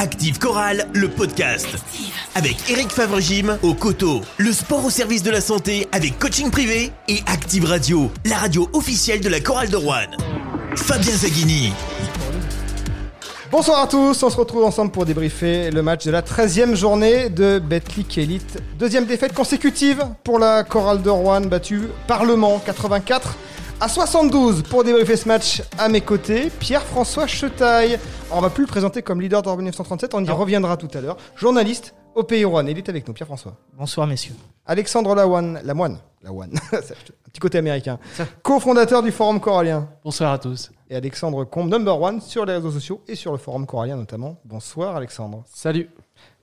Active Chorale, le podcast. Avec Eric Favre-Gym au coteau. Le sport au service de la santé avec coaching privé. Et Active Radio, la radio officielle de la Chorale de Rouen. Fabien Zaghini. Bonsoir à tous, on se retrouve ensemble pour débriefer le match de la 13e journée de Betclic Elite. Deuxième défaite consécutive pour la Chorale de Rouen, battue par Le Mans 84 à 72 pour débriefer ce match à mes côtés, Pierre-François Chetaille. On va plus le présenter comme leader de 1937, on y reviendra tout à l'heure. Journaliste au Pays Rouen. Il est avec nous, Pierre-François. Bonsoir messieurs. Alexandre Lawan, Lamoine, Lawan, un petit côté américain, cofondateur du Forum Corallien. Bonsoir à tous. Et Alexandre Combe, number one sur les réseaux sociaux et sur le Forum Corallien notamment. Bonsoir Alexandre. Salut.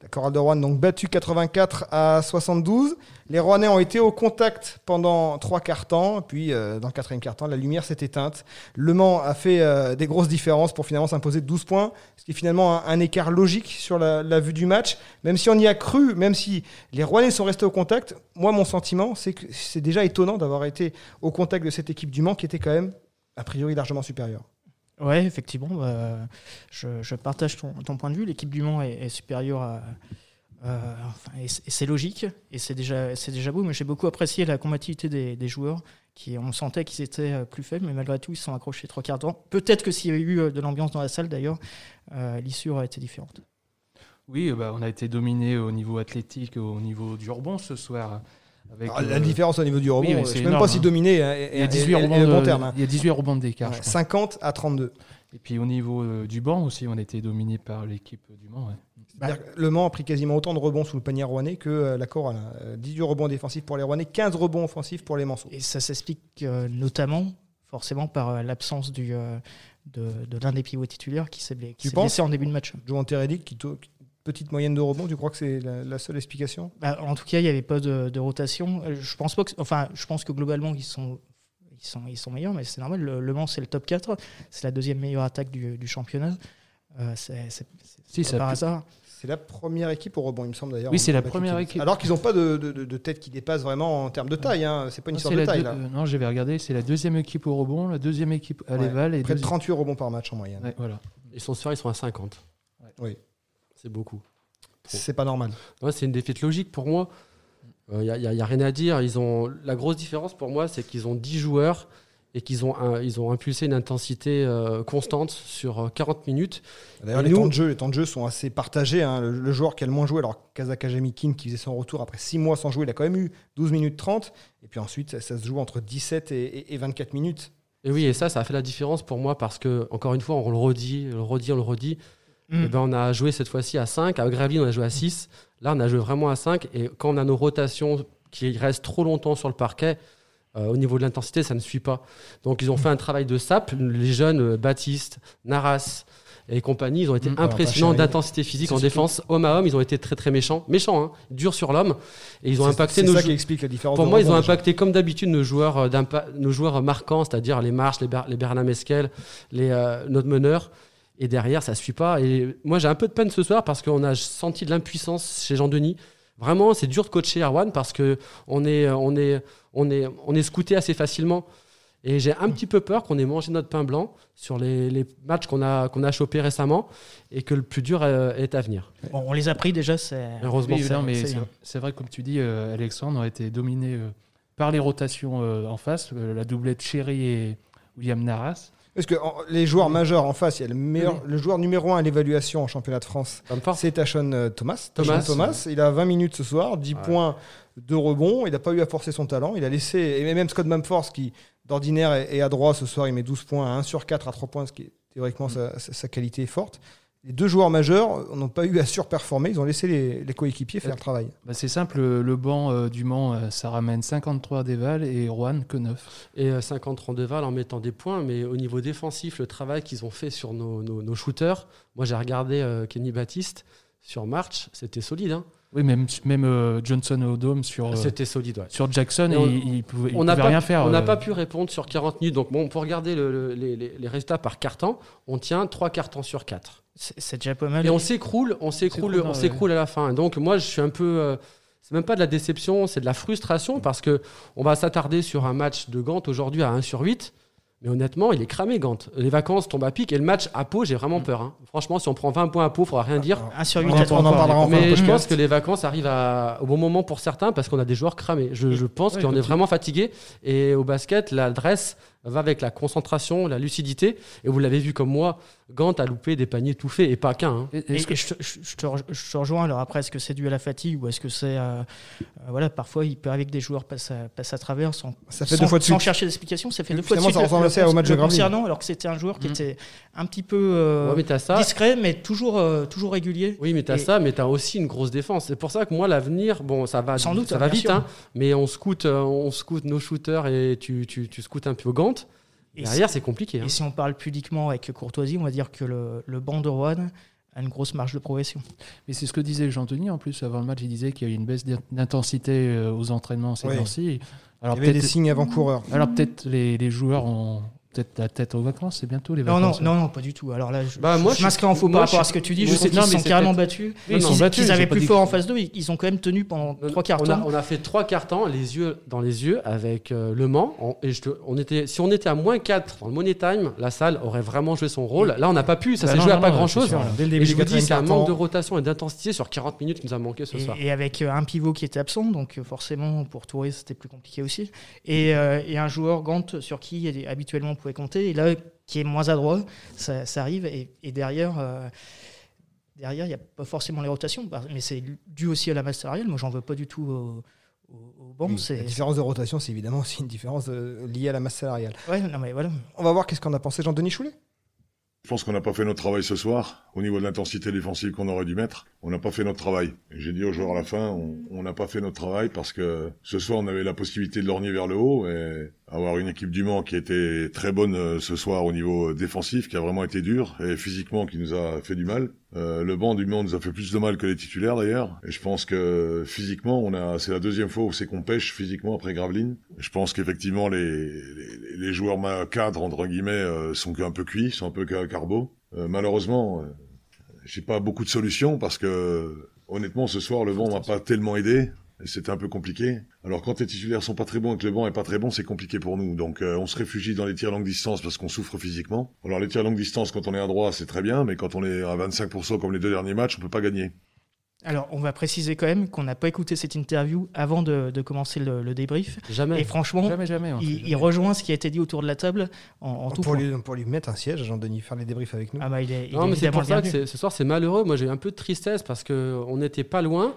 La chorale de Rouen donc battue 84 à 72. Les Rouennais ont été au contact pendant trois quarts temps, puis euh, dans le quatrième quart temps, la lumière s'est éteinte. Le Mans a fait euh, des grosses différences pour finalement s'imposer 12 points, ce qui est finalement un, écart logique sur la, vue du match. Même si on y a cru, même si les Rouennais sont restés au contact, moi mon sentiment c'est que c'est déjà étonnant d'avoir été au contact de cette équipe du Mans qui était quand même a priori largement supérieure. Oui, effectivement, bah, je, partage ton, ton, point de vue. L'équipe du Mans est, est supérieure à. Euh, et c'est logique, et c'est déjà, déjà beau, mais j'ai beaucoup apprécié la combativité des, des, joueurs, qui on sentait qu'ils étaient euh, plus faibles, mais malgré tout, ils se sont accrochés trois quarts temps. Peut-être que s'il y avait eu euh, de l'ambiance dans la salle, d'ailleurs, euh, l'issue aurait été différente. Oui, bah, on a été dominé au niveau athlétique, au niveau du rebond ce soir. Avec, Alors, la euh... différence au niveau du rebond, oui, je ne sais même pas si dominé est, il y a 18 est, rebonds bon terme. Hein. Il y a 18 rebonds d'écart. Ouais, 50 à 32. Et puis au niveau euh, du banc aussi, on a été dominé par l'équipe du Mans. Ouais. Bah, le Mans a pris quasiment autant de rebonds sous le panier rouennais que euh, la Chorale. 18 rebonds défensifs pour les Rouennais, 15 rebonds offensifs pour les Manceaux. Et ça s'explique euh, notamment, forcément, par euh, l'absence du, de, de l'un des pivots titulaires qui s'est blessé, blessé en début de match. Joan Teredic, qui petite moyenne de rebond, tu crois que c'est la, la, seule explication? Bah, En tout cas, il n'y avait pas de, de, rotation. Je pense, pas que, enfin, je pense que globalement, ils sont ils sont, ils sont meilleurs, mais c'est normal. Le, le Mans, c'est le top 4. C'est la deuxième meilleure attaque du, du championnat. Euh, c'est si, par hasard. C'est la première équipe au rebond, il me semble d'ailleurs. Oui, c'est la première équipe. Alors qu'ils n'ont pas de, de, de, tête qui dépasse vraiment en termes de taille. Hein. C'est pas une non, histoire de taille. Deux, là. euh, non, j'avais regardé. C'est la deuxième équipe au rebond, la deuxième équipe à ouais. l'éval. Près deuxième... de 38 rebonds par match en moyenne. Ouais, voilà. Ils sont sûrs, ils sont à 50. Oui. C'est beaucoup. C'est pas normal. Ouais, c'est une défaite logique pour moi. Il n'y a, rien à dire. Ils ont... La grosse différence pour moi, c'est qu'ils ont 10 joueurs et qu'ils ont, un, ils ont impulsé une intensité euh, constante sur 40 minutes. D'ailleurs, les, nous... temps de jeu, les temps de jeu sont assez partagés. Hein. Le, le, joueur qui a le moins joué, alors Kazaka Jamikin, qui faisait son retour après 6 mois sans jouer, il a quand même eu 12 minutes 30. Et puis ensuite, ça, ça se joue entre 17 et, et, et, 24 minutes. Et oui, et ça, ça a fait la différence pour moi parce que, encore une fois, on le redit, on le redit, on le redit. Mm. Et ben, on a joué cette fois-ci à 5. À Gravelines, on a joué à 6. Là, on a joué vraiment à 5. Et quand on a nos rotations qui restent trop longtemps sur le parquet, euh, au niveau de l'intensité, ça ne suit pas. Donc, ils ont fait un travail de sap. Les jeunes, euh, Baptiste, Naras et compagnie, ils ont été mmh, impressionnants d'intensité physique en défense. Homme à homme, ils ont été très très méchants. Méchants, hein, durs sur l'homme. Et ils ont impacté nos joueurs. C'est ça qui explique la différence. Pour moi, ils ont impacté comme d'habitude nos joueurs, euh, nos joueurs marquants, c'est-à-dire les Marches, les, Ber les les, euh, notre meneur. Et derrière, ça ne suit pas. Et moi, j'ai un peu de peine ce soir parce qu'on a senti de l'impuissance chez Jean-Denis. Vraiment, c'est dur de coacher Erwan parce que on est, on est, on est, on est scouté assez facilement. Et j'ai un petit peu peur qu'on ait mangé notre pain blanc sur les, les matchs qu'on a, qu'on a chopés récemment et que le plus dur euh, est à venir. Bon, on les a pris déjà, c'est. Heureusement, oui, non, mais c'est vrai, comme tu dis, euh, Alexandre a été dominé euh, par les rotations euh, en face, la doublette Chéri et William Naras. Parce que en, les joueurs majeurs en face, il y a le, meilleur, le joueur numéro un à l'évaluation en championnat de France, c'est Tachon euh, Thomas. Thomas. Thomas. Il a 20 minutes ce soir, 10 ouais. points de rebond. Il n'a pas eu à forcer son talent. Il a laissé, et même Scott Mamforce, qui d'ordinaire est à droit ce soir, il met 12 points à 1 sur 4 à 3 points, ce qui est théoriquement mmh. sa, sa, qualité est forte. Les deux joueurs majeurs n'ont pas eu à surperformer, ils ont laissé les, les coéquipiers faire le travail. Bah c'est simple, le banc euh, du Mans, euh, ça ramène 53 d'Eval et Rouen que 9. Et euh, 53 d'Eval en mettant des points, mais au niveau défensif, le travail qu'ils ont fait sur nos, nos, nos shooters, moi j'ai regardé euh, Kenny Baptiste sur March, c'était solide. Hein oui, même, même euh, Johnson au Dome sur, euh, c'était solide, ouais. sur Jackson, on, il, il pouvait, il on pouvait pas, rien faire. On n'a euh... pas pu répondre sur 40 minutes. Donc, bon, pour regarder le, le, les, les, résultats par carton, on tient 3 cartons sur 4. C'est déjà pas mal. Et on s'écroule, on s'écroule, on s'écroule ouais. à la fin. Donc, moi, je suis un peu. Euh, c'est même pas de la déception, c'est de la frustration parce que on va s'attarder sur un match de Gant aujourd'hui à 1 sur 8. Mais honnêtement, il est cramé, Gant. Les vacances tombent à pic et le match à Pau, j'ai vraiment peur. hein. Franchement, si on prend 20 points à Pau, il faudra rien dire. 1 sur 8 On à en- 3 on en points. parlera en fin de Mais je pense que les vacances arrivent à- au bon moment pour certains parce qu'on a des joueurs cramés. Je, je pense Ouais, qu'on est vraiment fatigué. Et au basket, l'adresse va avec la concentration, la lucidité. Et vous l'avez vu comme moi, Gant a loupé des paniers tout faits et pas qu'un. hein. Et- Et, est-ce que- je, te, je- je te rej- je te rejoins. Alors après, est-ce que c'est dû à la fatigue ou est-ce que c'est euh, euh, voilà, parfois il peut avec des joueurs passent à, passent à travers sans, Ça fait sans, deux fois de sans suite. chercher d'explication. Ça fait deux fois de Finalement, suite ça le- le assez au match de le concernant, alors que c'était un joueur qui Mhm. était un petit peu euh, Ouais, mais t'as ça. discret, mais toujours euh, toujours régulier. Oui, mais t'as Et- ça, mais t'as aussi une grosse défense. C'est pour ça que moi, l'avenir, bon, ça va, Sans doute, ça va vite, hein, mais on scoute, on scoute nos shooters et tu, tu, tu scoutes un peu Gant. Et Derrière, c'est compliqué. hein. Et si on parle pudiquement avec courtoisie, on va dire que le, le banc de Rouen a une grosse marge de progression. Mais c'est ce que disait Jean-Denis en plus avant le match. Il disait qu'il y a eu une baisse d'intensité euh, aux entraînements ces Oui. temps-ci. Il Alors y avait des peut-être signes avant-coureurs. alors peut-être les, les joueurs ont peut-être la tête aux vacances. C'est bientôt les Non, non, vacances. non, non, pas du tout. Alors là, je, Bah, moi, je je m'inscris en faux par rapport à ce que tu dis. Je non, qu'ils sont carrément battus. Oui, ils battus, j'ai avaient plus fort que- en face d'eux. Ils ils ont quand même tenu pendant trois quarts on, a, temps. on a fait trois quarts temps, les yeux dans les yeux avec euh, Le Mans. On- et je on était, si on était à moins 4 dans le Money Time, la salle aurait vraiment joué son rôle. Là, on n'a pas pu, ça Bah s'est non, joué à non, pas non, grand c'est chose. sûr, là. Dès le Et début je vous dis, c'est un manque de rotation et d'intensité sur 40 minutes qui nous a manqué ce soir. Et, avec euh, un pivot qui était absent, donc euh, forcément pour Touré c'était plus compliqué aussi. Et, et un joueur Gant sur qui habituellement pouvait compter, et là qui est moins adroit, ça, ça arrive. Et, et derrière, euh, derrière il n'y a pas forcément les rotations, bah, mais c'est dû aussi à la masse salariale. Moi j'en veux pas du tout au, au- au banc. Oui, c'est la différence de rotation, c'est évidemment aussi une différence euh, liée à la masse salariale. ouais, non mais voilà. On va voir qu'est-ce qu'on a pensé Jean-Denis Choulet. Je pense qu'on n'a pas fait notre travail ce soir. Au niveau de l'intensité défensive qu'on aurait dû mettre, on n'a pas fait notre travail. J'ai dit aux joueurs à la fin, on- n'a pas fait notre travail parce que ce soir, on avait la possibilité de lorgner vers le haut et avoir une équipe du Mans qui était très bonne euh, ce soir au niveau défensif, qui a vraiment été dure et physiquement qui nous a fait du mal. Euh, le banc du Mans nous a fait plus de mal que les titulaires d'ailleurs. Et je pense que physiquement, on a, c'est la deuxième fois où c'est qu'on pêche physiquement après Gravelines. Je pense qu'effectivement les, les, les joueurs cadres entre guillemets euh, sont un peu cuits, sont un peu ca- carbo. Malheureusement, j'ai pas beaucoup de solutions parce que honnêtement ce soir le vent m'a pas tellement aidé. et C'était un peu compliqué. Alors quand les titulaires sont pas très bons et que le banc est pas très bon, c'est compliqué pour nous. Donc euh, on se réfugie dans les tirs longue distance parce qu'on souffre physiquement. Alors les tirs longue distance quand on est à droit c'est très bien, mais quand on est à 25% comme les deux derniers matchs, on peut pas gagner. Alors on va préciser quand même qu'on n'a pas écouté cette interview avant de, de commencer le, le débrief. Jamais. Et franchement, Jamais, jamais. fait il, jamais. il rejoint ce qui a été dit autour de la table en, en tout pour point. lui, pour lui mettre un siège, Jean-Denis, faire les débriefs avec nous. Ah bah il est, il Non, est mais c'est pour ça que ce soir c'est malheureux. Moi j'ai eu un peu de tristesse parce que on n'était pas loin,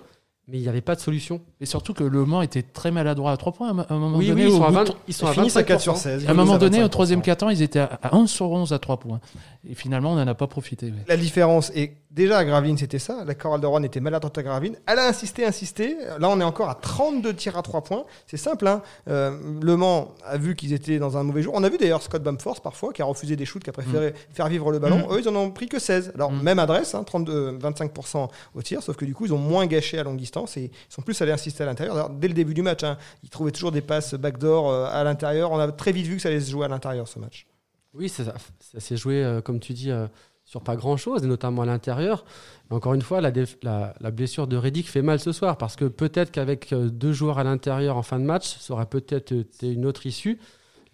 mais il n'y avait pas de solution. Et surtout que Le Mans était très maladroit à 3 points à un- moment Oui, donné. oui, ils au sont à, bout de 20, tr- ils sont Ils à finissent à 4 25%. sur 16. À un moment donné, au 25%. troisième quart-temps, ils étaient à à 11 sur 11 à 3 points. Et finalement, on n'en a pas profité. La différence, et déjà à Gravelines, c'était ça. La chorale de Rouen était maladroite à Gravelines. Elle a insisté, insisté. Là, on est encore à 32 tirs à 3 points. C'est simple. Hein. Euh, le Mans a vu qu'ils étaient dans un mauvais jour. On a vu d'ailleurs Scott Bamforce parfois, qui a refusé des shoots, qui a préféré faire vivre le ballon. Mm. Eux, ils en ont pris que 16. Alors, Mm. même adresse, hein, 32, 25% au tir, sauf que du coup, ils ont moins gâché à longue distance et ils sont plus allés insister à l'intérieur. Dès le début du match, hein, ils trouvaient toujours des passes backdoor euh, à l'intérieur. On a très vite vu que ça allait se jouer à l'intérieur ce match. Oui, c'est ça, ça s'est joué, euh, comme tu dis, euh, sur pas grand-chose, et notamment à l'intérieur. Encore une fois, la, la- la blessure de Reddick fait mal ce soir, parce que peut-être qu'avec euh, deux joueurs à l'intérieur en fin de match, ça aurait peut-être été une autre issue.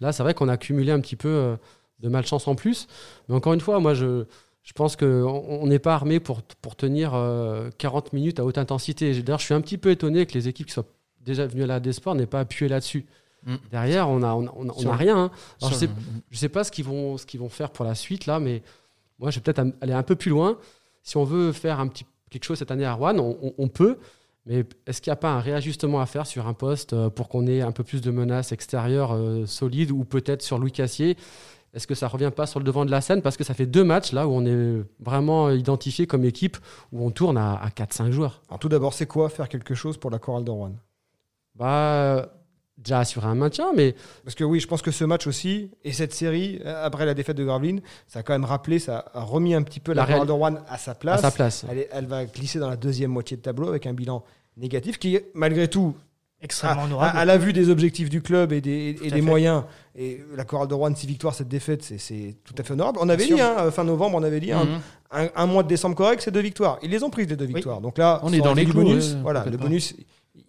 Là, c'est vrai qu'on a cumulé un petit peu euh, de malchance en plus. Mais encore une fois, moi, je, je pense qu'on on n'est pas armé pour, pour tenir euh, 40 minutes à haute intensité. D'ailleurs, je suis un petit peu étonné que les équipes qui soient déjà venues à la Desport n'aient pas appuyé là-dessus. Mm. Derrière, on n'a on a, on a- on Sur- a rien. hein. Alors, je Sur sais, je sais pas ce qu'ils vont, ce qu'ils vont faire pour la suite là, mais moi je vais peut-être aller un peu plus loin. Si on veut faire un petit quelque chose cette année à Rouen, on, on- on peut. Mais est-ce qu'il n'y a pas un réajustement à faire sur un poste euh, pour qu'on ait un peu plus de menaces extérieures euh, solides ou peut-être sur Louis Cassier? Est-ce que ça revient pas sur le devant de la scène? Parce que ça fait deux matchs là où on est vraiment identifié comme équipe où on tourne à, à 4-5 joueurs. Alors, tout d'abord, c'est quoi faire quelque chose pour la chorale de Rouen? Bah, déjà assurer un maintien, mais Parce que oui, je pense que ce match aussi, et cette série, euh, après la défaite de Gravelines, ça a quand même rappelé, ça a remis un petit peu la, La réal- de Rouen à sa place. à sa place. Elle, est- elle va glisser dans la deuxième moitié de tableau avec un bilan négatif qui, malgré tout, extrêmement à, honorable. à- à la vue des objectifs du club et des, et moyens, et la chorale de Rouen, six victoires, cette défaite, c'est- tout à fait honorable. On avait dit, hein, fin novembre, on avait dit, un- Mhm. un, un mois de décembre correct, c'est deux victoires. Ils les ont prises, les deux victoires. Donc là, On est dans les clous, bonus. voilà, le bonus,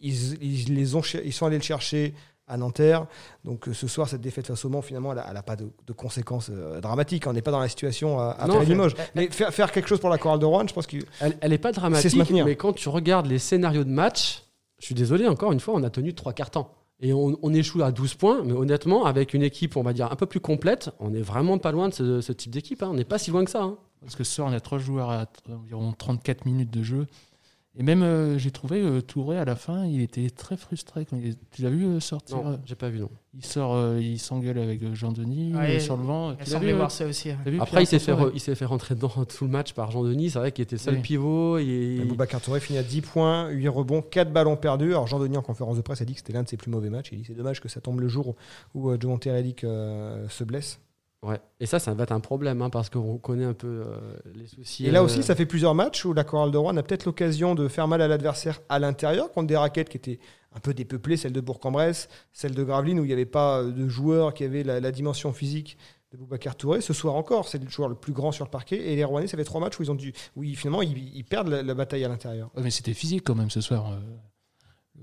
ils, ils les ont, cher- ils sont allés le chercher à Nanterre. Donc ce soir, cette défaite face au Mans, finalement, elle n'a pas de, conséquences dramatiques. On n'est pas dans la situation à, à Limoges. Mais faire, faire, quelque chose pour la chorale de Rouen, je pense qu'elle elle n'est pas dramatique. Mais quand tu regardes les scénarios de match, je suis désolé, encore une fois, on a tenu trois quarts temps. Et on, échoue à 12 points, mais honnêtement, avec une équipe, on va dire, un peu plus complète, on n'est vraiment pas loin de ce, type d'équipe. Hein. On n'est pas si loin que ça. Hein. Parce que ce soir, on a trois joueurs à environ 34 minutes de jeu. Et même, euh, j'ai trouvé euh, Touré à la fin, il était très frustré. Quand il... Tu l'as vu euh, sortir Non, j'ai pas vu, non. Il sort, il s'engueule avec Jean-Denis sur le vent. Il semblait voir ça aussi. Après, il s'est fait, il s'est fait rentrer dans tout le match par Jean-Denis. C'est vrai qu'il était seul pivot. Et... Boubacar Touré finit à 10 points, 8 rebonds, 4 ballons perdus. Alors, Jean-Denis, en conférence de presse, a dit que c'était l'un de ses plus mauvais matchs. Il dit c'est dommage que ça tombe le jour où, Joe se blesse. Ouais. Et ça, ça va être un problème hein, parce qu'on connaît un peu euh, les soucis. Et là aussi, euh, ça fait plusieurs matchs où la Chorale de Rouen a peut-être l'occasion de faire mal à l'adversaire à l'intérieur contre des raquettes qui étaient un peu dépeuplées, celle de Bourg-en-Bresse, celle de Gravelines où il n'y avait pas de joueurs qui avaient la, dimension physique de Boubacar Touré. Ce soir encore, c'est le joueur le plus grand sur le parquet. Et les Rouennais, ça fait trois matchs où ils ont dû, où finalement ils, perdent la, bataille à l'intérieur. mais c'était physique quand même ce soir. Euh.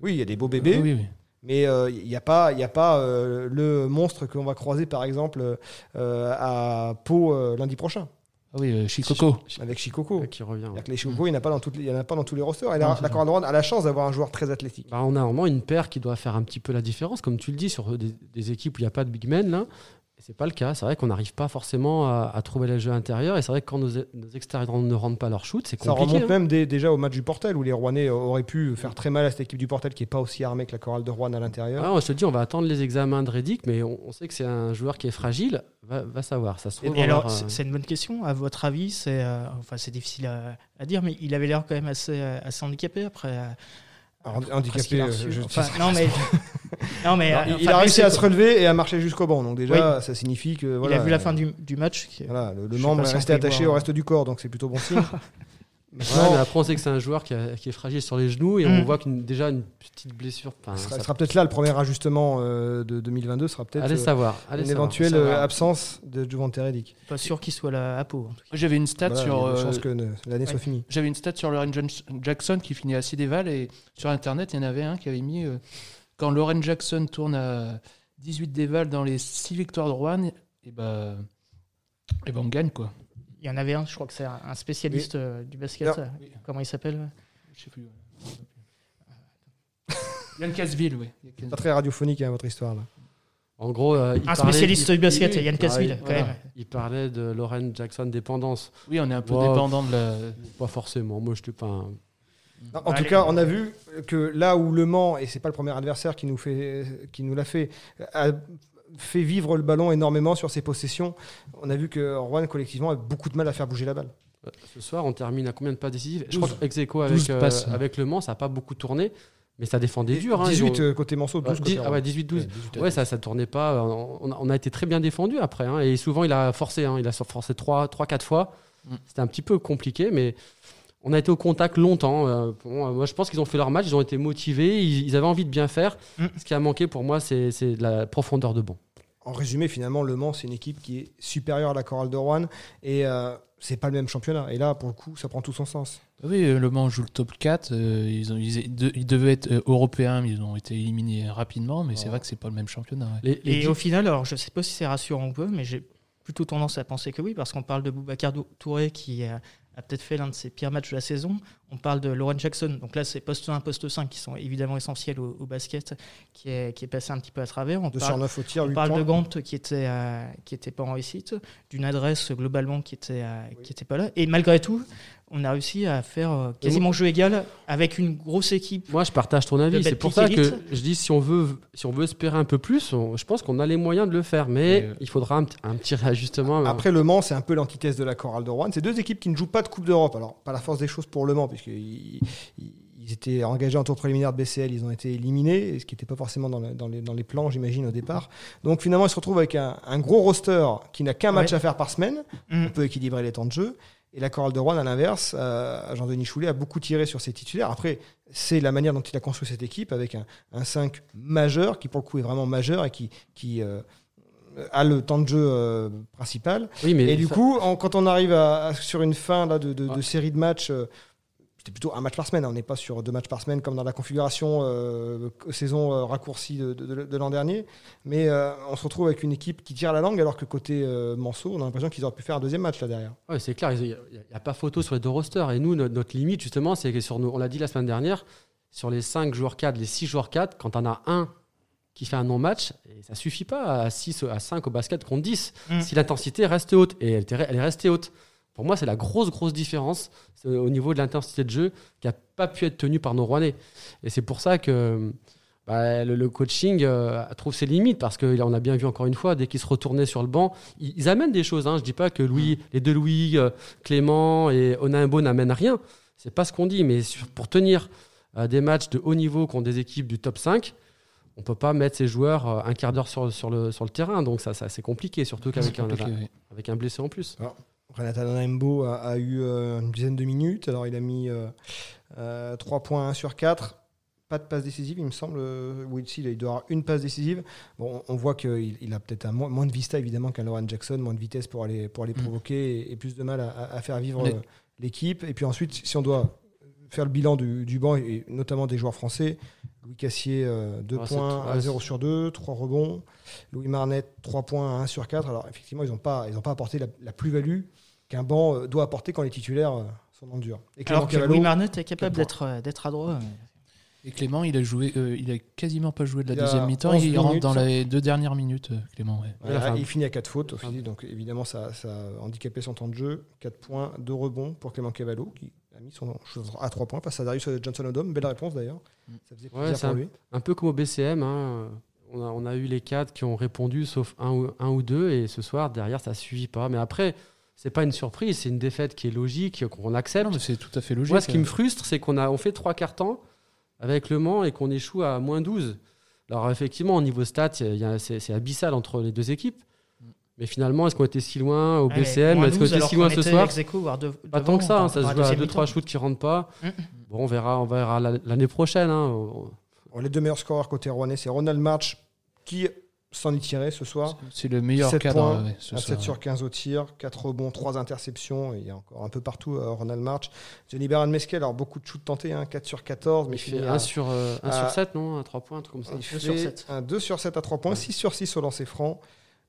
Oui, il y a des beaux bébés. oui, oui. Mais il euh, n'y a pas, y a pas euh, le monstre qu'on va croiser, par exemple, euh, à Pau lundi prochain. Ah oui, Chicoco. Avec Chicoco. qui revient. Les Chicoco, il n'y en, a pas dans toutes les, en a pas dans tous les rosters. Et la, la a la chance d'avoir un joueur très athlétique. Bah, on a vraiment une paire qui doit faire un petit peu la différence, comme tu le dis, sur des, des équipes où il n'y a pas de big men. Là c'est pas le cas. C'est vrai qu'on n'arrive pas forcément à, trouver les jeux intérieurs. Et c'est vrai que quand nos, extérieurs ne rendent pas leur shoot, c'est compliqué. Ça remonte hein. même déjà au match du Portel où les Rouennais auraient pu faire très mal à cette équipe du Portel qui n'est pas aussi armée que la chorale de Rouen à l'intérieur. Ah, on se dit, on va attendre les examens de Reddick, mais on, sait que c'est un joueur qui est fragile. Va, savoir. Ça se et alors, euh, c'est une bonne question. À votre avis, c'est euh, enfin, c'est difficile à, dire, mais il avait l'air quand même assez, assez handicapé après handicapé. Euh, non mais, non, mais il, a réussi à se relever et à marcher jusqu'au banc. Donc déjà, ça signifie que voilà, il a vu la fin du, du match. Voilà, le, membre est resté attaché au reste du corps, donc c'est plutôt bon signe. mais après, on sait que c'est un joueur qui, est fragile sur les genoux et on mm. voit qu'il déjà une petite blessure. Ce sera, peut-être là le premier ajustement euh, de 2022 sera peut-être allez euh, savoir, une éventuelle absence de Juvante Reddick. Pas sûr qu'il soit là à peau. J'avais une stat sur. Je pense que l'année soit finie. J'avais une stat sur Lauren Jackson qui finit à 6 déval et sur internet il y en avait un qui avait mis euh, quand Lauren Jackson tourne à 18 déval dans les 6 victoires de Rouen, et bah, et ben on gagne quoi. Il y en avait un, je crois que c'est un spécialiste du basket. Comment il s'appelle Je sais plus. Yann Casville, oui. Pas très radiophonique, hein, votre histoire, là. En gros, euh, un spécialiste du basket, Yann Casville, quand même. Il parlait de Lauren Jackson dépendance. Oui, on est un peu dépendant de la. Pas forcément. Moi, je suis pas. En tout cas, on a vu que là où Le Mans, et c'est pas le premier adversaire qui nous fait, qui nous l'a fait, a fait vivre le ballon énormément sur ses possessions. On a vu que Rouen collectivement a beaucoup de mal à faire bouger la balle. Ce soir, on termine à combien de pas décisifs Je crois qu'ex avec, euh, avec Le Mans, ça n'a pas beaucoup tourné. Mais ça défendait dur. 18 hein, euh, côté Manceau, 12 côté ah ouais, 18-12. Ouais, ça ça tournait pas. On a, été très bien défendu après. Hein, et souvent, il a forcé. Hein, il a forcé 3-4 fois. Mm. C'était un petit peu compliqué, mais on a été au contact longtemps. Euh, euh, moi, je pense qu'ils ont fait leur match. Ils ont été motivés. Ils, avaient envie de bien faire. Mm. Ce qui a manqué pour moi, c'est la profondeur de banc. En résumé, finalement, Le Mans, c'est une équipe qui est supérieure à la Chorale de Rouen. Et c'est pas le même championnat. Et là, pour le coup, ça prend tout son sens. Oui, euh, Le Mans joue le top 4. Euh, ils, ont, ils, devaient être euh, européens, mais ils ont été éliminés rapidement. Mais c'est vrai que c'est pas le même championnat. et au final, alors je sais pas si c'est rassurant ou pas, mais j'ai plutôt tendance à penser que oui, parce qu'on parle de Boubacar Touré qui a, peut-être fait l'un de ses pires matchs de la saison. On parle de Lauren Jackson, donc là c'est poste 1, poste 5 qui sont évidemment essentiels au, basket, qui est, qui est passé un petit peu à travers. On parle, au tir, on parle de Gant qui était, qui était pas en réussite, d'une adresse globalement qui était, qui était pas là. Et malgré tout, on a réussi à faire euh, quasiment jeu égal avec une grosse équipe. Moi, je partage ton avis. C'est pour ça que je dis si on veut, si on veut espérer un peu plus, je pense qu'on a les moyens de le faire, mais il faudra un, petit réajustement. Après, Le Mans, c'est un peu l'antithèse de la chorale de Rouen. C'est deux équipes qui ne jouent pas de Coupe d'Europe. Alors, pas la force des choses pour Le Mans, ils étaient engagés en tour préliminaire de BCL, ils ont été éliminés, ce qui n'était pas forcément dans, les, plans, j'imagine, au départ. Donc finalement, ils se retrouvent avec un, gros roster qui n'a qu'un match à faire par semaine. Mm. On peut équilibrer les temps de jeu. Et la chorale de Rouen, à l'inverse, euh, Jean-Denis Choulet a beaucoup tiré sur ses titulaires. Après, c'est la manière dont il a construit cette équipe avec un, 5 majeur, qui pour le coup est vraiment majeur et qui, qui euh, a le temps de jeu euh, principal. Oui, mais et du coup, quand on arrive à, sur une fin là, de, de, série de matchs c'était plutôt un match par semaine. hein. On n'est pas sur deux matchs par semaine comme dans la configuration euh, saison euh, raccourcie de, de- de l'an dernier. Mais euh, on se retrouve avec une équipe qui tire la langue alors que côté euh, Manceau, on a l'impression qu'ils auraient pu faire un deuxième match là derrière. Ouais, c'est clair, il n'y a, pas photo sur les deux rosters. Et nous, notre, notre limite, justement, c'est que sur nos, on l'a dit la semaine dernière, sur les 5 joueurs 4, les 6 joueurs 4, quand on a un qui fait un non-match, et ça suffit pas à 6, à 5 au basket contre 10. Mm. Si l'intensité reste haute, et elle est restée haute. Pour moi, c'est la grosse, grosse différence c'est au niveau de l'intensité de jeu qui n'a pas pu être tenue par nos Rouennais. Et c'est pour ça que bah, le, le coaching euh, trouve ses limites parce qu'on a bien vu encore une fois, dès qu'ils se retournaient sur le banc, ils, ils amènent des choses. Hein. Je dis pas que Louis, les deux Louis, euh, Clément et Onimbo n'amènent rien. C'est pas ce qu'on dit, mais sur- pour tenir euh, des matchs de haut niveau contre des équipes du top 5, on peut pas mettre ces joueurs euh, un quart d'heure sur, sur, le, sur le terrain. Donc ça, ça c'est compliqué, surtout qu'avec un, compliqué, oui. avec un blessé en plus. Renata Naimbo a, a eu euh, une dizaine de minutes. Alors, il a mis 3 points 1 sur 4. Pas de passe décisive, il me semble. euh, Oui, si, il doit avoir une passe décisive. Bon, on voit qu'il il a peut-être moins, moins de vista, évidemment, qu'un Lauren Jackson, moins de vitesse pour aller, pour aller Mm. provoquer et, et plus de mal à, à- faire vivre Mais- euh, l'équipe. Et puis ensuite, si on doit faire le bilan du, du banc, et notamment des joueurs français, Louis Cassier, 2 Ah, c'est points à ouais, 0 sur 2, 3 rebonds. Louis Marnet, 3 points à 1 sur 4. Alors, effectivement, ils n'ont pas, ils ont pas apporté la, la plus-value qu'un banc euh, doit apporter quand les titulaires euh, sont dans le dur. Et Clément Alors que Cavallo, Louis Marnet est capable quatre d'être euh, d'être adroit. Et Clément, il a joué, euh, il a quasiment pas joué de la deuxième mi-temps. 11 Il rentre minutes, dans ça. les deux dernières minutes, euh, Clément. ouais. voilà, enfin, il finit à 4 fautes au final, donc évidemment ça, ça a handicapé son temps de jeu. 4 points, 2 rebonds pour Clément Cavallo qui a mis son chose à 3 points face à Darius Johnson Odom. Belle réponse d'ailleurs. Mm. Ça faisait Ouais, plaisir c'est pour un- lui. Un peu comme au BCM, hein. on, a, on a eu les quatre qui ont répondu, sauf un ou, un ou deux, et ce soir, derrière, ça ne suffit pas. Mais après, c'est pas une surprise, c'est une défaite qui est logique, qu'on accepte. Non, mais c'est tout à fait logique. Moi, ce qui euh. me frustre, c'est qu'on a on fait trois quarts temps avec Le Mans et qu'on échoue à moins 12. Alors, effectivement, au niveau stats, il y a- c'est c'est abyssal entre les deux équipes. Mais finalement, est-ce qu'on était si loin au BCM Est-ce qu'on était si loin ce soir? Pas tant que ça, hein, ça se joue à 2-3 shoots qui rentrent pas. Mm. Bon, on verra, on verra la- l'année prochaine. hein. Les deux meilleurs scoreurs côté Rouennais, c'est Ronald March qui s'en est tiré ce soir. C'est le meilleur 7 cadre points, ouais, ce à soir, 7 ouais. sur 15 au tir, 4 rebonds, 3 interceptions. et Il y a encore un peu partout euh, Ronald March. Johnny Baran Mesquel, alors beaucoup de shoots tentés, hein, 4 sur 14, mais il fait finit 1 à- sur, euh, un à- sur 7, non À 3 points, un truc comme ça. Il Deux fait sur sept. un 2 sur 7 à 3 points, 6 sur 6 au lancer franc.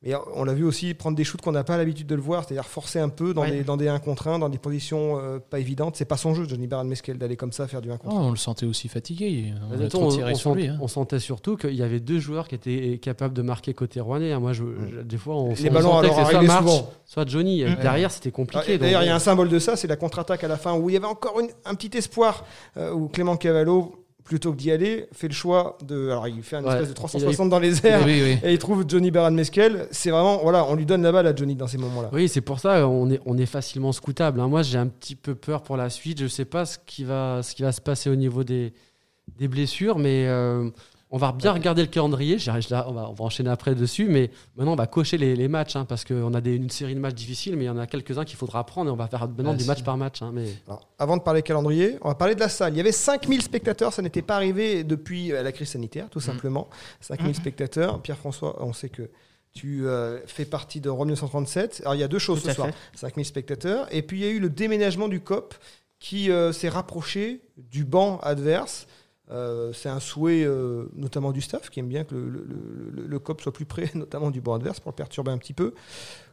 Mais on l'a vu aussi prendre des shoots qu'on n'a pas l'habitude de le voir, c'est-à-dire forcer un peu dans, Ouais. des, dans des 1 contre 1, dans des positions euh, pas évidentes. C'est pas son jeu, Johnny Baran Mesquel, d'aller comme ça faire du 1 contre Oh, 1. on le sentait aussi fatigué. On a Attends, trop tiré on, sur sent- lui. hein. on sentait surtout qu'il y avait deux joueurs qui étaient capables de marquer côté rouennais. hein. Moi, je, je- des fois, on, Les on ballons sentait alors que c'est soit March, souvent. soit Johnny. Mm. Derrière, c'était compliqué. D'ailleurs, donc- il y a un symbole de ça, c'est la contre-attaque à la fin où il y avait encore une- un petit espoir euh, où Clément Cavallo, plutôt que d'y aller, fait le choix de. Alors, il fait un Ouais. espèce de 360 dans les airs oui, oui. et il trouve Johnny Baran Mesquel. C'est vraiment. Voilà, on lui donne la balle à Johnny dans ces moments-là. Oui, c'est pour ça on est, on est facilement scoutable. hein. Moi, j'ai un petit peu peur pour la suite. Je ne sais pas ce qui, va, ce qui va se passer au niveau des, des blessures, mais euh, on va bien regarder le calendrier. Là, on, va, on va enchaîner après dessus, mais maintenant, on va cocher les, les matchs hein, parce qu'on a des, une série de matchs difficiles, mais il y en a quelques-uns qu'il faudra prendre et on va faire maintenant Ah, du si. match par match. hein, mais... Alors, avant de parler calendrier, on va parler de la salle. Il y avait 5000 spectateurs, ça n'était pas arrivé depuis euh, la crise sanitaire, tout simplement. 5000 spectateurs. Pierre-François, on sait que tu euh, fais partie de Rome 1937. Alors, il y a deux choses Tout ce soir. fait. 5000 spectateurs. Et puis, il y a eu le déménagement du COP qui euh, s'est rapproché du banc adverse. Euh, c'est un souhait euh, notamment du staff qui aime bien que le, le- le- le COP soit plus près, notamment du banc adverse, pour le perturber un petit peu.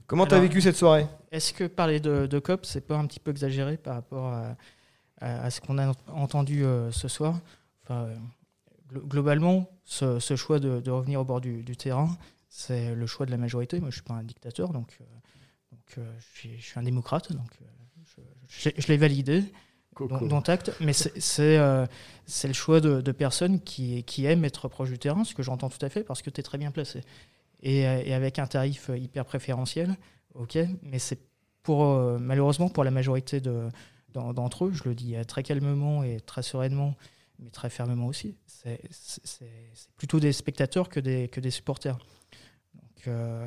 Comment tu as vécu cette soirée? Est-ce que parler de, de COP, c'est pas un petit peu exagéré par rapport à, à- à ce qu'on a entendu euh, ce soir? Enfin, Globalement, ce, ce choix de, de revenir au bord du, du terrain, c'est le choix de la majorité. Moi, je suis pas un dictateur, donc, donc je, suis, je suis un démocrate, donc je, je l'ai- je l'ai validé. Mais euh, c'est le choix de, personnes qui, qui aiment être proche du terrain, ce que j'entends tout à fait, parce que tu es très bien placé. Et, et avec un tarif hyper préférentiel, ok, mais c'est pour, euh, malheureusement pour la majorité de- d'en- d'entre eux, je le dis très calmement et très sereinement, mais très fermement aussi, c'est plutôt des spectateurs que des, que des supporters. Donc, euh,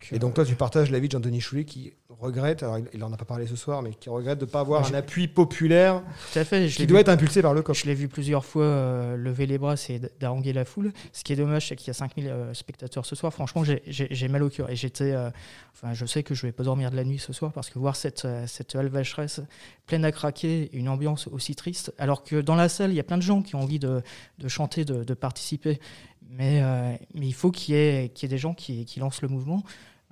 donc, Et donc toi, tu partages l'avis de Jean-Denis Choulet qui regrette, alors il n'en a pas parlé ce soir, mais qui regrette de ne pas avoir un appui populaire Tout à fait. Je qui doit vu- être impulsé par le COP. Je l'ai vu plusieurs fois euh, lever les bras, c'est d'haranguer la foule. Ce qui est dommage, c'est qu'il y a 5000 euh, spectateurs ce soir. Franchement, j'ai- mal au cœur. Et j'étais. euh, enfin, je sais que je vais pas dormir de la nuit ce soir parce que voir cette, euh, cette halle vacheresse pleine à craquer, une ambiance aussi triste, alors que dans la salle, il y a plein de gens qui ont envie de, de chanter, de, de participer. Mais, euh, mais il faut qu'il y, ait qu'il y ait des gens qui, qui lancent le mouvement.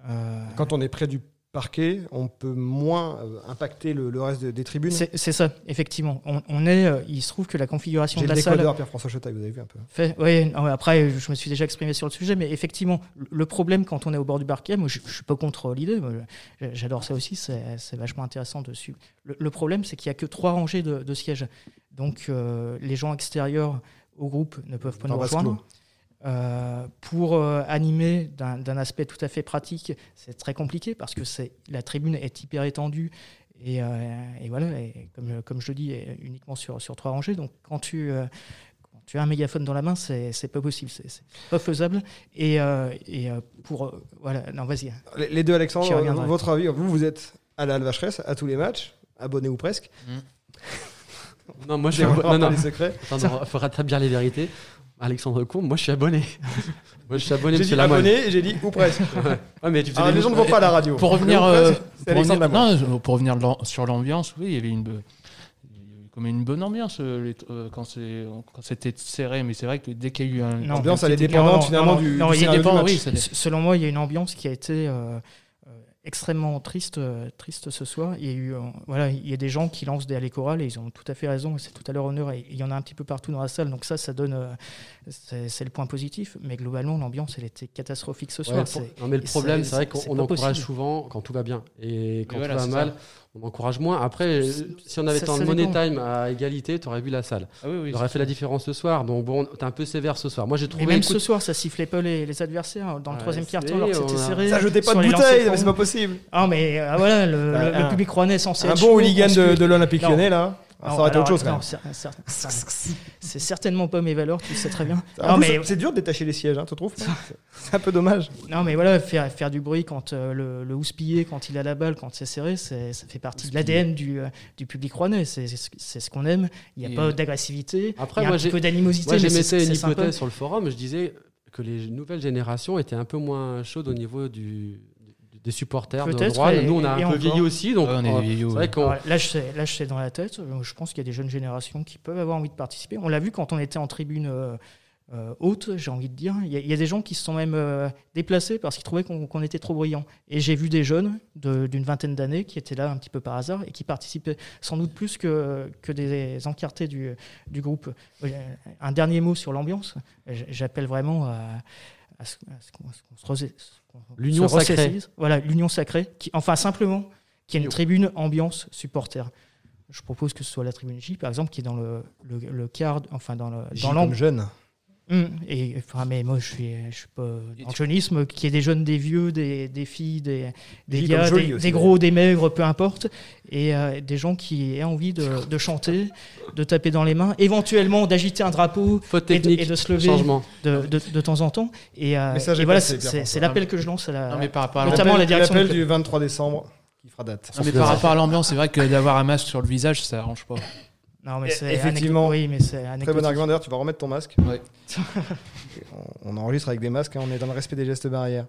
Euh, Quand on est près du parquet, on peut moins euh, impacter le, le reste de- des tribunes. c'est ça, effectivement. On, on est, il se trouve que la configuration J'ai de la salle. décodeur, Pierre-François Chetaille, vous avez vu un peu. Fait, oui, après, je me suis déjà exprimé sur le sujet, mais effectivement, le problème quand on est au bord du parquet, moi je, je suis pas contre l'idée, j'adore ça aussi, c'est vachement intéressant dessus. Le, le problème, c'est qu'il y a que trois rangées de, de sièges. Donc euh, les gens extérieurs au groupe ne peuvent pas Dans nous rejoindre. Euh, pour euh, animer d'un aspect tout à fait pratique, c'est très compliqué parce que c'est la tribune est hyper étendue et, euh, et voilà, et comme, comme je le dis, uniquement sur, sur trois rangées. Donc quand tu, euh, quand tu as un mégaphone dans la main, c'est c'est pas possible, c'est pas faisable. Et, euh, et pour euh, voilà, non vas-y. Les, les deux, Alexandre, votre avis Vous, vous êtes à la Vacheresse, à tous les matchs, abonné ou presque. Non, moi je Non, non. les secrets. Attends, il faut rétablir les vérités. Alexandre Combe, moi je suis abonné. moi je suis abonné, J'ai monsieur dit abonné et j'ai dit ou presque. Ouais, mais tu faisais les gens ne vont pas à la radio. Pour revenir, euh, pour revenir, non, pour revenir sur l'ambiance, oui, il y avait une, be- il y avait comme une bonne ambiance euh, les- euh, quand c'est- quand c'était serré, mais c'est vrai que dès qu'il y a eu un. L'ambiance, elle est dépendante non, finalement non, du, non, du il scénario du dépend, match. oui, Selon moi, il y a une ambiance qui a été euh, extrêmement triste, euh, triste ce soir. Il y a eu, euh, voilà, il y a des gens qui lancent des allées chorales et ils ont tout à fait raison. et C'est tout à leur honneur et il y en a un petit peu partout dans la salle. Donc ça, ça donne, euh, c'est le point positif. Mais globalement, l'ambiance, elle était catastrophique ce soir. non, mais le et problème, c'est- vrai qu'on encourage possible. souvent quand tout va bien. Et quand voilà, tout va mal, ça. on encourage moins. Après, si on avait été en money dépend. time à égalité, tu aurais vu la salle. Ah oui, oui, aurait fait la différence ce soir. Donc bon, t'es un peu sévère ce soir. Moi j'ai Et trouvé. même écoute, ce soir, ça sifflait pas les, les adversaires dans le troisième quart-temps alors que c'était serré. Ça jetait pas de les lancers bouteille, francs. mais c'est pas possible. Ah mais euh, voilà, le, Bah, le- un- le public rouennais est censé Un être bon chaud, hooligan de, de l'Olympique Non. lyonnais, là, ah, ça aurait été alors, autre chose quand non, même. c'est- c'est- c'est- C'est certainement pas mes valeurs, tu le sais très bien. En Non plus, mais, C'est dur de détacher les sièges, hein, tu trouves pas C'est un peu dommage. non mais voilà, faire, faire du bruit quand euh, le, le houspillé, quand il a la balle, quand c'est serré, c'est- ça fait partie de l'ADN du, euh, du public rouennais. C'est c'est ce- c'est ce qu'on aime. Il n'y a Et, pas euh, d'agressivité. Après, il y a moi, un petit j'ai- peu d'animosité. Moi mais c'est- j'émettais une c'est sympa. hypothèse sur le forum. Je disais que les nouvelles générations étaient un peu moins chaudes au niveau du, des supporters de droit. et- Nous on a un peu encore. vieilli aussi. Donc Ouais, on est euh, vrai qu'on. Là, je sais, là, je sais dans la tête. euh, Je pense qu'il y a des jeunes générations qui peuvent avoir envie de participer. On l'a vu quand on était en tribune euh, euh, haute, j'ai envie de dire. Il y, a, il y a des gens qui se sont même euh, déplacés parce qu'ils trouvaient qu'on qu'on était trop bruyant. Et j'ai vu des jeunes de- d'une vingtaine d'années qui étaient là un petit peu par hasard et qui participaient sans doute plus que, que des encartés du, du groupe. Un dernier mot sur l'ambiance. J'appelle vraiment à, à ce, à ce qu'on à ce qu'on se qu'on L'union sacrée. Voilà, l'union sacrée. Qui, enfin, simplement, qu'il y ait une tribune ambiance supporter. Je propose que ce soit la tribune J, par exemple, qui est dans le, le, le quart, enfin dans le- J dans comme l'angle. jeune. Hum, et enfin, mais moi, je suis, je suis pas dans le jeunisme, qu'il y ait des jeunes, des vieux, des, des filles, des, des gars, des, aussi, des gros, des maigres, peu importe, et euh, des gens qui aient envie de, de chanter, de taper dans les mains, éventuellement d'agiter un drapeau et de, et de se lever de, de, de temps en temps. Et, euh, et est voilà, c'est- l'appel que je lance à la, Non, mais par rapport à Notamment l'ambiance- la direction L'appel du du 23 décembre qui fera date. Non, mais par rapport à l'ambiance, c'est vrai que d'avoir un masque sur le visage, ça arrange pas. Non, mais c'est effectivement. Oui, mais c'est Très bon argument d'ailleurs, tu vas remettre ton masque. Ouais. on, on enregistre avec des masques, hein, on est dans le respect des gestes barrières.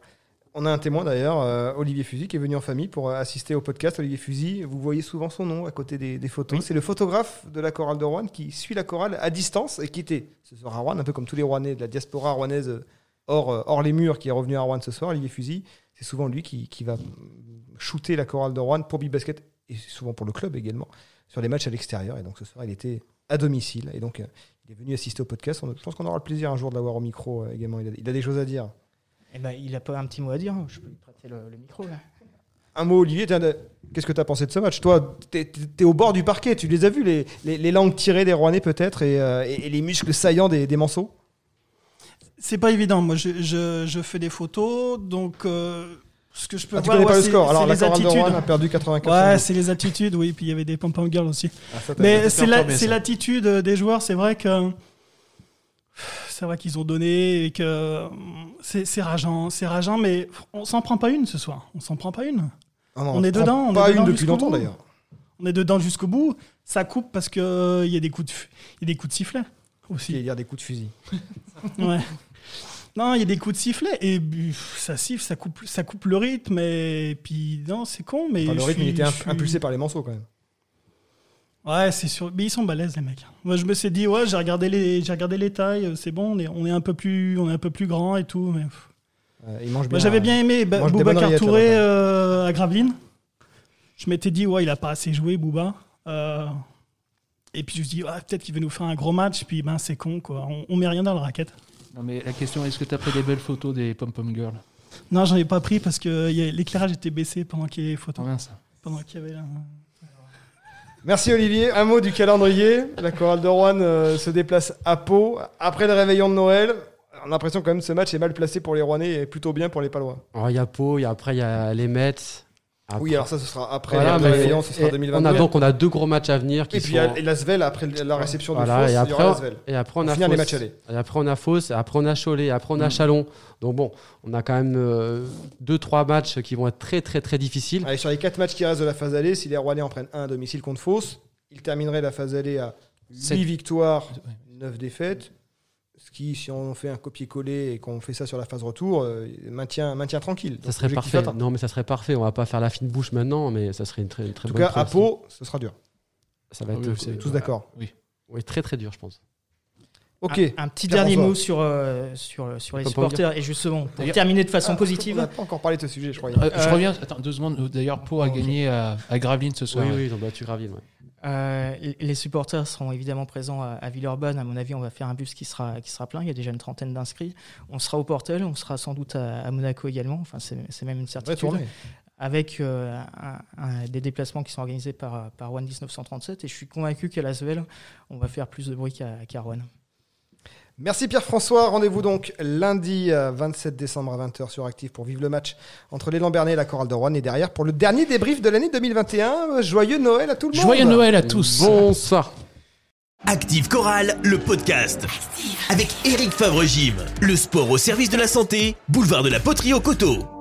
On a un témoin d'ailleurs, euh, Olivier Fusil, qui est venu en famille pour euh, assister au podcast. Olivier Fusil, vous voyez souvent son nom à côté des, des photos. C'est le photographe de la chorale de Rouen qui suit la chorale à distance et qui était ce soir à Rouen, un peu comme tous les Rouennais de la diaspora rouennaise euh, hors, euh, hors les murs, qui est revenu à Rouen ce soir. Olivier Fusil, c'est souvent lui qui, qui va shooter la chorale de Rouen pour Big Basket et souvent pour le club également sur les matchs à l'extérieur. Et donc ce soir, il était à domicile et donc euh, il est venu assister au podcast. On- je pense qu'on aura le plaisir un jour de l'avoir au micro euh, également. Il a, il a des choses à dire. Eh ben, il a pas un petit mot à dire. Je peux lui prêter le, le micro. Là. Un mot, Olivier, qu'est-ce que tu as pensé de ce match? Toi, tu es, au bord du parquet, tu les as vus, les, les- les langues tirées des Rouennais peut-être et, euh, et- et les muscles saillants des, des Manceaux? C'est pas évident. Moi, je, je, je fais des photos, donc euh, ce que je peux Ah, Tu voir, connais pas ouais, le c'est- score Alors c'est la. Rouen a perdu 84 Ouais, c'est les attitudes, oui. Puis il y avait des pom-pom girls aussi. Ah, ça, Mais c'est la- c'est l'attitude des joueurs. C'est vrai que ça va qu'ils ont donné et que c'est c'est rageant, c'est rageant, mais on s'en prend pas une ce soir. On s'en prend pas une. Ah non, On est dedans, on est Pas dedans une depuis longtemps d'ailleurs. On est dedans jusqu'au bout. Ça coupe parce que il y a des coups de, il y a des coups de sifflet Il aussi. y a des coups de fusil. Ouais. Non, il y a des coups de sifflet et ça siffle, ça coupe, ça coupe le rythme et puis non, c'est con, mais Enfin, le rythme, il était suis- impulsé par les manceaux quand même. Ouais, c'est sûr. Mais ils sont balèzes les mecs. Moi, je me suis dit ouais, j'ai regardé les, j'ai regardé les tailles, c'est bon, on est, on est un peu plus, on est un peu plus grand et tout. Mais. Euh, bien. Moi, j'avais bien aimé Ba- mange des bonnes Boubacar Touré euh, à Gravelines. Je m'étais dit, ouais, il a pas assez joué, Bouba. Euh, et puis je me suis dit, ouais, peut-être qu'il va nous faire un gros match. Puis ben, c'est con, quoi. On, on met rien dans la raquette. Non, mais la question, est-ce que tu as pris des belles photos des pom-pom girls? Non, j'en ai pas pris parce que l'éclairage était baissé pendant qu'il y avait les photos. Combien ça Pendant qu'il y avait. un- Merci Olivier. Un mot du calendrier. La chorale de Rouen euh, se déplace à Pau après le réveillon de Noël. On a l'impression quand même que ce match est mal placé pour les Rouennais et plutôt bien pour les Palois. Alors, Il y a Pau, il y a- après il y a les Mets. Après- Oui, alors ça, ce sera après Voilà, mais- ce sera et 2022. On a donc on a deux gros matchs à venir qui et puis sont- a l'Asvel après la réception de Voilà, Fos, et il y après, aura l'Asvel. et après on a les matchs. Et après on a Fos, et après on a Cholet, et après on a Chalon. Donc bon, on a quand même euh, deux trois matchs qui vont être très très très difficiles. Allez, sur les quatre matchs qui restent de la phase allée, si les Rouennais en prennent un à domicile contre Fos, ils termineraient la phase allée à 8 Sept. victoires, Ouais. 9 défaites. Ce qui, si on fait un copier-coller et qu'on fait ça sur la phase retour, euh, maintient, maintient tranquille. Ça serait parfait. atteint. Non mais ça serait parfait. On va pas faire la fine bouche maintenant, mais ça serait une très une très En tout bonne cas, à Pau, ce sera dur. Ça va Ah être oui, Tous d'accord. Oui. oui, très très dur, je pense. Ok. Un, un petit dernier mot sur, euh, sur, sur les supporters et justement pour terminer de façon Ah, On positive. n'a pas encore parlé de ce sujet, je crois. Euh, je Euh, reviens, attends, deux secondes. D'ailleurs, Pau a gagné à, à Gravelines ce soir. Oui, oui, ils ont battu ouais. Euh, les supporters seront évidemment présents à, à Villeurbanne. À mon avis, on va faire un bus qui sera, qui sera plein. Il y a déjà une trentaine d'inscrits. On sera au Portel, on sera sans doute à, à Monaco également. Enfin, c'est même une certitude. tournée. Avec euh, un- un- des déplacements qui sont organisés par, par One 1937. Et je suis convaincu qu'à Lasvel, on va faire plus de bruit qu'à Rouen. Merci Pierre-François. Rendez-vous donc lundi euh, 27 décembre à 20h sur Active pour vivre le match entre les Lambernais et la Chorale de Rouen. Et derrière, pour le dernier débrief de l'année 2021, euh, joyeux Noël à tout le monde. Joyeux Noël à tous. Bonsoir. Active Chorale, le podcast. Avec Eric Favre-Gym. Le sport au service de la santé, boulevard de la Poterie au Coteau.